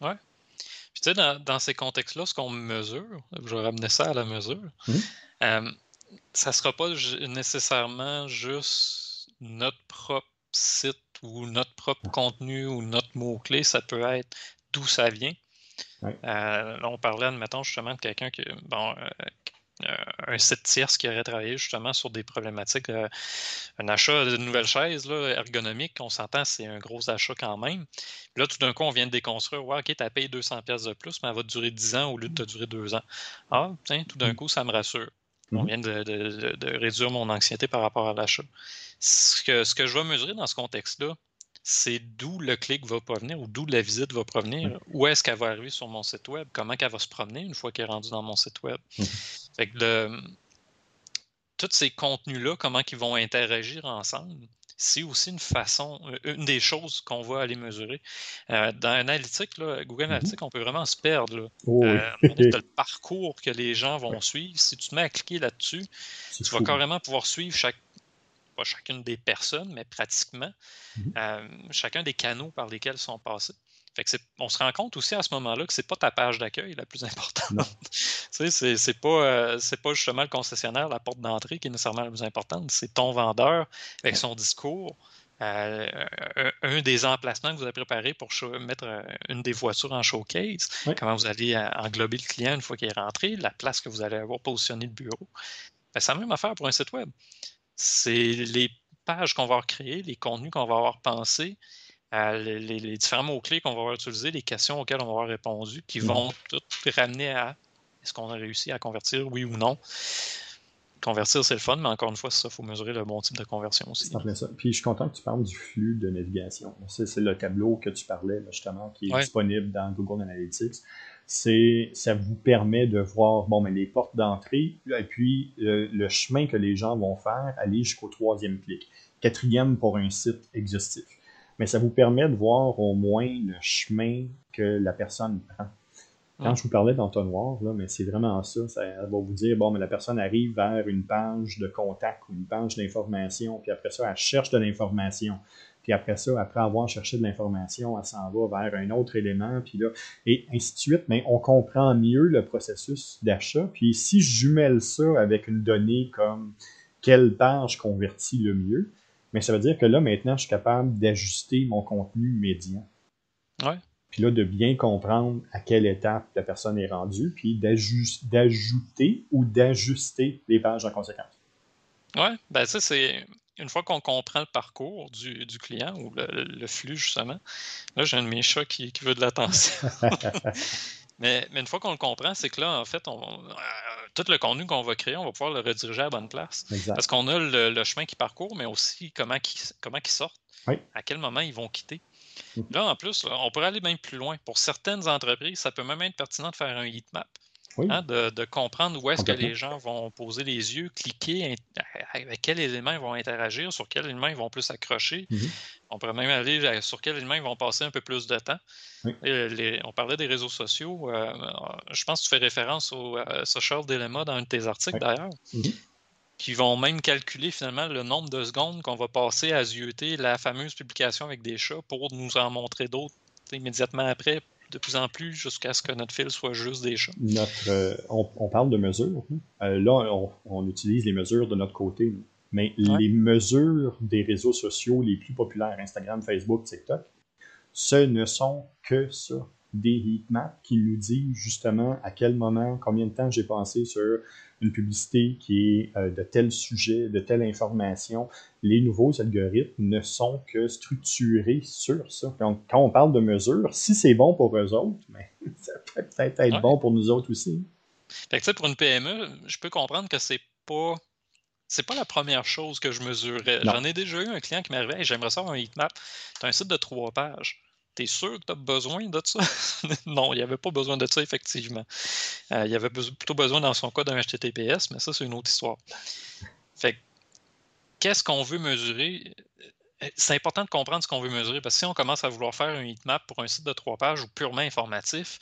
Ouais. Puis tu sais, dans, ces contextes-là, ce qu'on mesure, je vais ramener ça à la mesure, mmh. euh, ça ne sera pas nécessairement juste notre propre site ou notre propre contenu ou notre mot-clé, ça peut être d'où ça vient. Euh, là, on parlait, admettons, justement, de quelqu'un qui, bon, euh, euh, un site tierce qui aurait travaillé justement sur des problématiques. un achat de nouvelles chaises là, ergonomiques, on s'entend, c'est un gros achat quand même. là, tout d'un coup, on vient de déconstruire. Ouais, OK, tu as payé 200 pièces de plus, mais elle va durer 10 ans au lieu de te durer 2 ans. Ah, tiens, tout d'un mm. coup, ça me rassure. On mm-hmm. vient de, réduire mon anxiété par rapport à l'achat. Ce que, ce que je vais mesurer dans ce contexte-là, c'est d'où le clic va provenir ou d'où la visite va provenir. Où est-ce qu'elle va arriver sur mon site web? Comment elle va se promener une fois qu'elle est rendue dans mon site web? Mmh. Fait que tous ces contenus-là, comment ils vont interagir ensemble, c'est aussi une façon, euh, une des choses qu'on va aller mesurer. Euh, dans Analytics, Google mmh Analytics, on peut vraiment se perdre. Oh euh, le parcours que les gens vont suivre. Si tu te mets à cliquer là-dessus, tu vas carrément pouvoir suivre chaque pas chacune des personnes, mais pratiquement mhm. euh, chacun des canaux par lesquels sont passés. Fait que on se rend compte aussi à ce moment-là que c'est pas ta page d'accueil la plus importante. c'est, pas, euh, c'est pas justement le concessionnaire, la porte d'entrée qui est nécessairement la plus importante. C'est ton vendeur avec son discours. Euh, un, des emplacements que vous avez préparé pour mettre une des voitures en showcase, comment vous allez englober le client une fois qu'il est rentré, la place que vous allez avoir positionné le bureau. Ben, c'est la même affaire pour un site web c'est les pages qu'on va avoir créées, les contenus qu'on va avoir pensés, euh, les, différents mots-clés qu'on va avoir utilisés, les questions auxquelles on va avoir répondu, qui mmh. vont tout ramener à est-ce qu'on a réussi à convertir, oui ou non. Convertir, c'est le fun, mais encore une fois, ça, il faut mesurer le bon type de conversion aussi. Ça. Puis je suis content que tu parles du flux de navigation. C'est le tableau que tu parlais, justement, qui est disponible dans Google Analytics c'est ça vous permet de voir bon, mais les portes d'entrée et puis euh, le chemin que les gens vont faire, aller jusqu'au troisième clic. Quatrième pour un site exhaustif. Mais ça vous permet de voir au moins le chemin que la personne prend. Quand je vous parlais d'entonnoir, là, mais c'est vraiment ça, ça va vous dire, bon, mais la personne arrive vers une page de contact ou une page d'information, puis après ça, elle cherche de l'information. Puis après ça, après avoir cherché de l'information, elle s'en va vers un autre élément, puis là, et ainsi de suite. Mais on comprend mieux le processus d'achat. Puis si je jumelle ça avec une donnée comme quelle page convertit le mieux. Mais ça veut dire que là, maintenant, je suis capable d'ajuster mon contenu médian. Ouais. Puis là, de bien comprendre à quelle étape la personne est rendue, puis d'ajouter ou d'ajuster les pages en conséquence. Ouais, ben ça, c'est une fois qu'on comprend le parcours du, client ou le, flux, justement. Là, j'ai un de mes chats qui, veut de l'attention. mais, une fois qu'on le comprend, c'est que là, en fait, on, euh, tout le contenu qu'on va créer, on va pouvoir le rediriger à la bonne place. Parce qu'on a le, chemin qui parcourt, mais aussi comment ils comment sortent, à quel moment ils vont quitter. Là, en plus, on pourrait aller même plus loin. Pour certaines entreprises, ça peut même être pertinent de faire un heatmap. Hein, de, comprendre où est-ce que les gens vont poser les yeux, cliquer, avec quels éléments ils vont interagir, sur quels éléments ils vont plus accrocher. Mm-hmm. On pourrait même aller sur quels éléments ils vont passer un peu plus de temps. on parlait des réseaux sociaux. Euh, je pense que tu fais référence au euh, Social Dilemma dans un de tes articles d'ailleurs. Mm-hmm qui vont même calculer finalement le nombre de secondes qu'on va passer à zioter la fameuse publication avec des chats pour nous en montrer d'autres immédiatement après, de plus en plus, jusqu'à ce que notre fil soit juste des chats. Notre, euh, on, parle de mesures. Hein. Euh, là, on, utilise les mesures de notre côté. Mais les mesures des réseaux sociaux les plus populaires, Instagram, Facebook, TikTok, ce ne sont que ça des heatmaps qui nous disent justement à quel moment, combien de temps j'ai passé sur une publicité qui est euh, de tel sujet, de telle information. Les nouveaux algorithmes ne sont que structurés sur ça. Donc, quand on parle de mesures, si c'est bon pour eux autres, mais ça peut peut-être être bon pour nous autres aussi. Fait que, pour une PME, je peux comprendre que c'est pas c'est pas la première chose que je mesurais. J'en ai déjà eu un client qui m'arrivait, j'aimerais ça un heatmap. C'est un site de trois pages. T'es sûr que tu as besoin de ça? non, il n'y avait pas besoin de ça, effectivement. Euh, il y avait plutôt besoin, dans son cas, d'un HTTPS, mais ça, c'est une autre histoire. Fait qu'est-ce qu'on veut mesurer? C'est important de comprendre ce qu'on veut mesurer, parce que si on commence à vouloir faire un heatmap pour un site de trois pages ou purement informatif,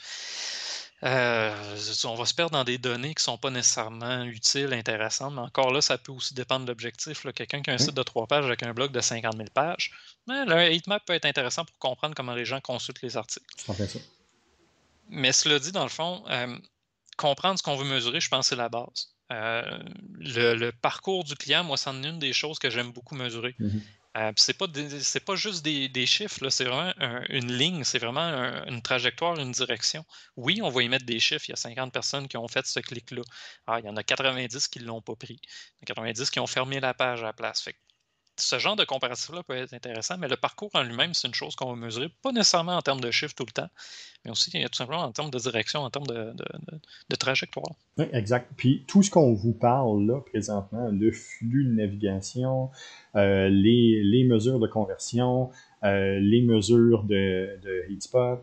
euh, on va se perdre dans des données qui ne sont pas nécessairement utiles, intéressantes, mais encore là, ça peut aussi dépendre de l'objectif. Quelqu'un qui a un site de trois pages avec un blog de 50 000 pages, mais le heatmap peut être intéressant pour comprendre comment les gens consultent les articles. Mais cela dit, dans le fond, euh, comprendre ce qu'on veut mesurer, je pense que c'est la base. Euh, le, parcours du client, moi, c'est une des choses que j'aime beaucoup mesurer. Mm-hmm. Euh, c'est pas juste des, chiffres, c'est vraiment une ligne, c'est vraiment une trajectoire, une direction. Oui, on va y mettre des chiffres. Il y a 50 personnes qui ont fait ce clic-là. Ah, il y en a 90 qui ne l'ont pas pris. Il y en a 90 qui ont fermé la page à la place. Ce genre de comparatif-là peut être intéressant, mais le parcours en lui-même, c'est une chose qu'on va mesurer, pas nécessairement en termes de chiffres tout le temps, mais aussi tout simplement en termes de direction, en termes de, trajectoire. Oui, exact. Puis tout ce qu'on vous parle là présentement, le flux de navigation, euh, les, mesures de conversion, euh, les mesures de, de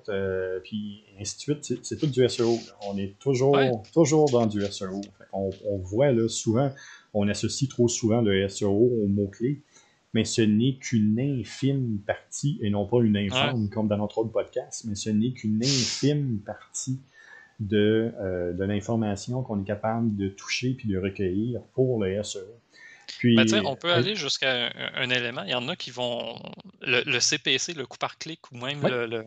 euh, puis ainsi de suite, c'est tout du SEO. On est toujours, toujours dans du SEO. On, on, voit là, souvent, on associe trop souvent le SEO au mot-clé mais ce n'est qu'une infime partie, et non pas une infime comme dans notre autre podcast, mais ce n'est qu'une infime partie de, euh, de l'information qu'on est capable de toucher puis de recueillir pour le SEO. Puis, ben, on peut aller jusqu'à un, élément. Il y en a qui vont. Le, CPC, le coût par clic, ou même le,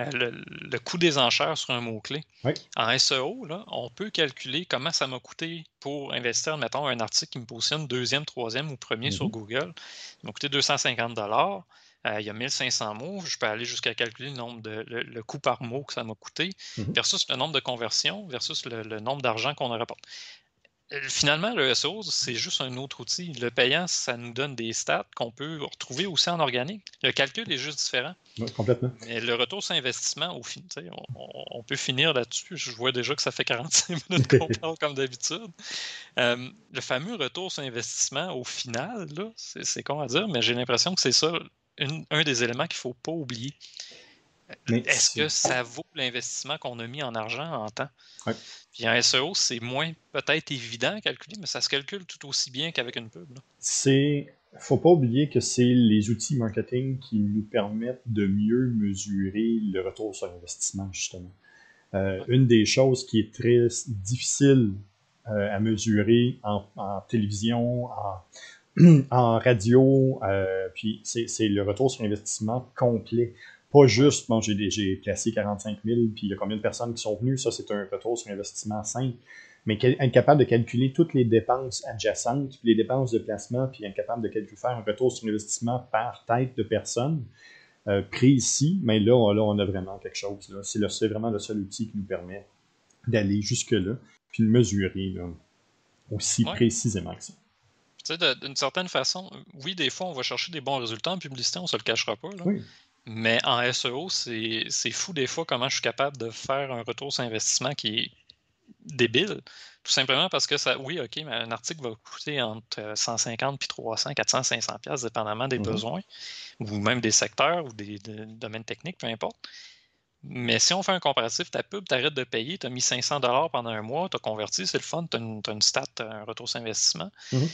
euh, le, coût des enchères sur un mot-clé. En SEO, là, on peut calculer comment ça m'a coûté pour investir, mettons, un article qui me positionne deuxième, troisième ou premier sur mm-hmm. Google. Il m'a coûté 250 dollars. Euh, il y a 1500 mots. Je peux aller jusqu'à calculer le nombre de le, coût par mot que ça m'a coûté, mm-hmm. versus le nombre de conversions, versus le, le nombre d'argent qu'on a rapporté. Euh, finalement, le SEO, c'est juste un autre outil. Le payant, ça nous donne des stats qu'on peut retrouver aussi en organique. Le calcul est juste différent. Oui, complètement. Mais le retour sur investissement, au fin, on, peut finir là-dessus. Je vois déjà que ça fait 45 minutes qu'on parle comme d'habitude. Euh, le fameux retour sur investissement, au final, c'est con à dire, mais j'ai l'impression que c'est ça un des éléments qu'il ne faut pas oublier. Est-ce que ça vaut l'investissement qu'on a mis en argent en temps? Oui. Puis en SEO, c'est moins peut-être évident à calculer, mais ça se calcule tout aussi bien qu'avec une pub. C'est. Faut pas oublier que c'est les outils marketing qui nous permettent de mieux mesurer le retour sur investissement, justement. Euh, une des choses qui est très difficile euh, à mesurer en, télévision, en, radio, euh, puis c'est le retour sur investissement complet pas juste, bon, j'ai placé 45 000, puis il y a combien de personnes qui sont venues, ça c'est un retour sur investissement simple. mais être capable de calculer toutes les dépenses adjacentes, les dépenses de placement, puis être capable de calculer, faire un retour sur investissement par tête de personne euh, précis, mais là, on a vraiment quelque chose. C'est vraiment le seul outil qui nous permet d'aller jusque-là, puis de mesurer aussi précisément que ça. Tu sais, d'une certaine façon, oui, des fois, on va chercher des bons résultats en publicité, on ne se le cachera pas. Mais en SEO, c'est fou des fois comment je suis capable de faire un retour sur investissement qui est débile. Tout simplement parce que ça, oui, OK, mais un article va coûter entre 150 puis 300, 400, 500 pièces dépendamment des mm-hmm. besoins, ou même des secteurs ou des, domaines techniques, peu importe. Mais si on fait un comparatif, ta pub, tu arrêtes de payer, tu as mis 500 pendant un mois, tu as converti, c'est le fun, tu as, une stat, un retour sur investissement. Mm-hmm.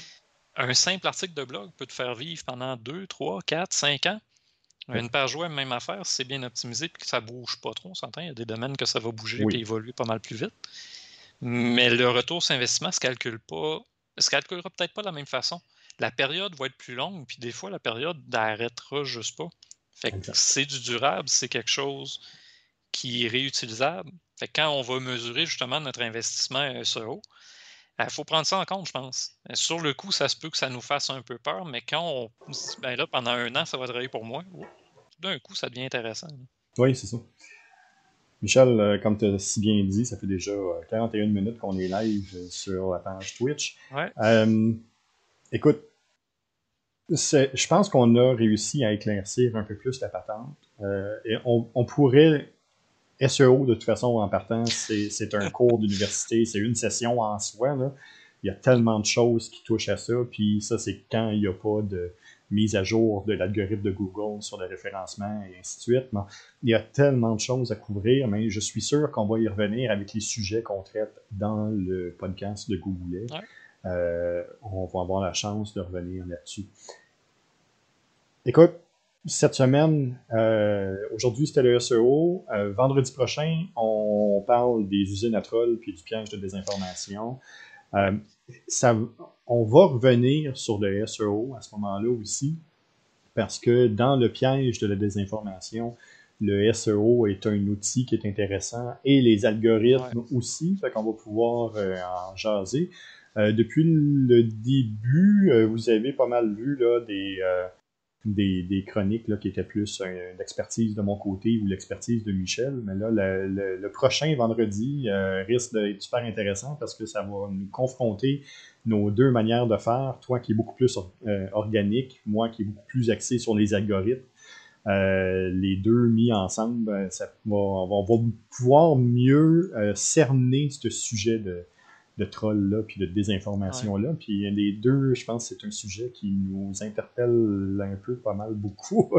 Un simple article de blog peut te faire vivre pendant 2, 3, 4, 5 ans. Une page web, même affaire, si c'est bien optimisé et que ça ne bouge pas trop, on s'entend, il y a des domaines que ça va bouger et évoluer pas mal plus vite. Mais le retour sur investissement ne se calcule pas, se calculera peut-être pas de la même façon. La période va être plus longue, puis des fois, la période n'arrêtera juste pas. Fait que c'est du durable, c'est quelque chose qui est réutilisable. Fait quand on va mesurer justement notre investissement SEO, il ben, faut prendre ça en compte, je pense. Sur le coup, ça se peut que ça nous fasse un peu peur, mais quand on ben là, pendant un an, ça va travailler pour moi, d'un coup, ça devient intéressant. Oui, c'est ça. Michel, euh, comme tu as si bien dit, ça fait déjà 41 euh, minutes qu'on est live euh, sur la page Twitch. écoute, je pense qu'on a réussi à éclaircir un peu plus la patente. et on, pourrait SEO, de toute façon, en partant, c'est un cours d'université, c'est une session en soi. Il y a tellement de choses qui touchent à ça, puis ça, c'est quand il n'y a pas de mise à jour de l'algorithme de Google sur le référencement et ainsi de suite. il y a tellement de choses à couvrir, mais je suis sûr qu'on va y revenir avec les sujets qu'on traite dans le podcast de Google. Euh, on va avoir la chance de revenir là-dessus. Écoute, cette semaine, euh, aujourd'hui c'était le SEO. Euh, vendredi prochain, on parle des usines à trolls puis du piège de désinformation. Euh, ça, on va revenir sur le SEO à ce moment-là aussi, parce que dans le piège de la désinformation, le SEO est un outil qui est intéressant et les algorithmes aussi, fait qu'on va pouvoir en jaser. depuis le début, vous avez pas mal vu là, des des, chroniques qui étaient plus l'expertise de mon côté ou l'expertise de Michel. Mais là, le, prochain vendredi euh, risque d'être super intéressant parce que ça va nous confronter nos deux manières de faire. Toi qui est beaucoup plus euh, organique, moi qui est beaucoup plus axé sur les algorithmes. Euh, les deux mis ensemble, ça on va pouvoir mieux cerner ce sujet de, de troll-là, puis de désinformation-là. Puis les deux, je pense c'est un sujet qui nous interpelle un peu pas mal beaucoup.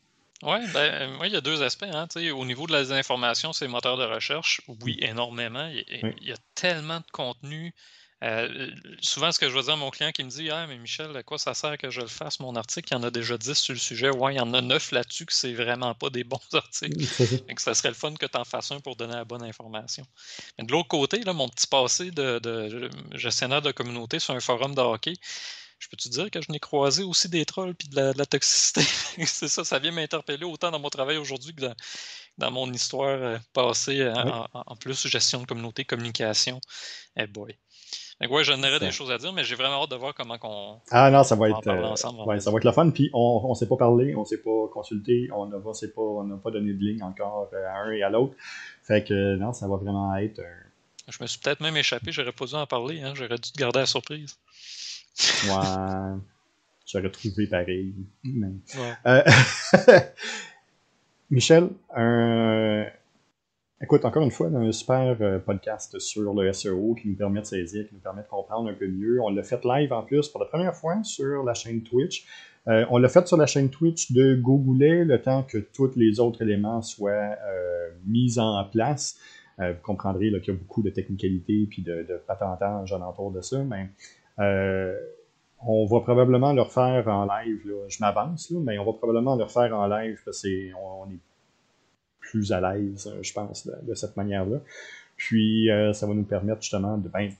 oui, ben, il y a deux aspects. Hein, au niveau de la désinformation, c'est moteur de recherche. Oui, énormément. Il, y a tellement de contenu euh, souvent, ce que je veux dire à mon client qui me dit Ah, mais Michel, à quoi ça sert que je le fasse, mon article Il y en a déjà 10 sur le sujet. Ouais, il y en a 9 là-dessus que c'est vraiment pas des bons articles. Que ça serait le fun que tu en fasses un pour donner la bonne information. Mais de l'autre côté, là, mon petit passé de, gestionnaire de communauté sur un forum de hockey, je peux te dire que je n'ai croisé aussi des trolls puis de la, toxicité? c'est ça, ça vient m'interpeller autant dans mon travail aujourd'hui que dans, mon histoire euh, passée, en, plus gestion de communauté, communication. Eh boy. Donc, ouais, j'en aurais des choses à dire, mais j'ai vraiment hâte de voir comment on. Ah non, ça va être. Euh, ouais, ça va être le fun. Puis on ne s'est pas parlé, on ne s'est pas consulté, on n'a pas, pas, pas donné de ligne encore euh, à un et à l'autre. Fait que non, ça va vraiment être. Je me suis peut-être même échappé, j'aurais pas dû en parler, hein, j'aurais dû te garder la surprise. Ouais. J'aurais trouvé pareil. Euh, Michel, un, Écoute, encore une fois, un super euh, podcast sur le SEO qui nous permet de saisir, qui nous permet de comprendre un peu mieux. On l'a fait live en plus pour la première fois sur la chaîne Twitch. Euh, on l'a fait sur la chaîne Twitch de Google le temps que tous les autres éléments soient euh, mis en place. vous comprendrez qu'il y a beaucoup de technicalité et de, de patentage alentour de ça, mais on va probablement le refaire en live. Je m'avance, mais on va probablement le refaire en live parce qu'on est plus à l'aise, euh, je pense, de, cette manière-là. Puis, euh, ça va nous permettre justement de, ben,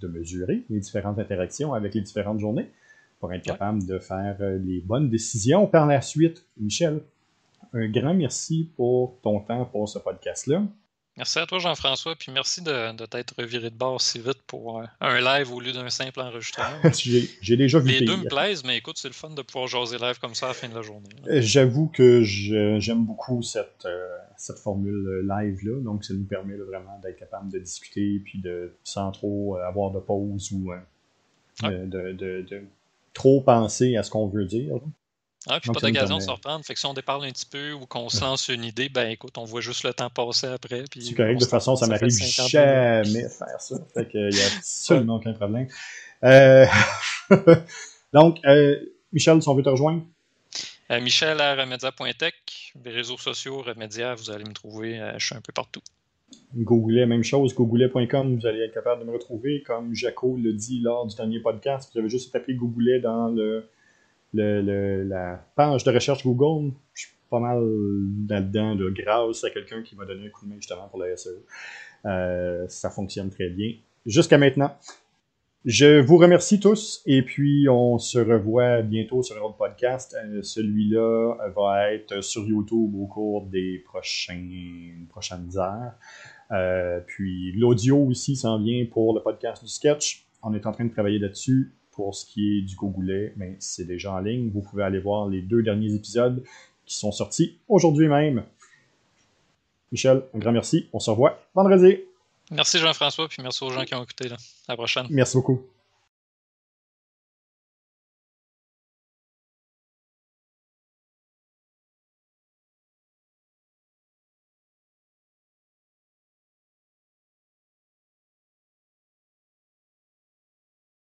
de mesurer les différentes interactions avec les différentes journées pour être capable de faire euh, les bonnes décisions par la suite. Michel, un grand merci pour ton temps pour ce podcast-là. Merci à toi, Jean-François, puis merci de, de t'être viré de bord si vite pour un live au lieu d'un simple enregistrement. J'ai déjà vu Les deux me plaisent, mais écoute, c'est le fun de pouvoir jaser live comme ça à la fin de la journée. J'avoue que j'aime beaucoup cette, euh, cette formule live-là, donc ça nous permet vraiment d'être capable de discuter, puis de sans trop euh, avoir de pause ou euh, de, de, de, trop penser à ce qu'on veut dire. Ah, puis pas d'occasion de se reprendre. Fait que si on déparle un petit peu ou qu'on se lance une idée, ben écoute, on voit juste le temps passer après. C'est correct, de toute façon, ça m'arrive jamais de faire ça. Fait qu'il n'y a absolument aucun problème. Euh... Donc, euh, Michel, si on veut te rejoindre? Euh, Michel à remedia.tech, les réseaux sociaux, Remedia, vous allez me trouver, je suis un peu partout. Googlez, même chose, googlet.com, vous allez être capable de me retrouver. Comme Jaco le dit lors du dernier podcast, vous avez juste tapé Googlet dans le le, la page de recherche Google, je suis pas mal là-dedans, de grâce à quelqu'un qui m'a donné un coup de main justement pour la SEO. Euh, ça fonctionne très bien. Jusqu'à maintenant. Je vous remercie tous et puis on se revoit bientôt sur un autre podcast. Euh, celui-là va être sur YouTube au cours des prochaines, prochaines heures. Euh, puis l'audio aussi s'en vient pour le podcast du sketch. On est en train de travailler là-dessus pour ce qui est du Gogoulet, mais c'est déjà en ligne. Vous pouvez aller voir les deux derniers épisodes qui sont sortis aujourd'hui même. Michel, un grand merci. On se revoit vendredi. Merci Jean-François, puis merci aux gens qui ont écouté. À la prochaine. Merci beaucoup.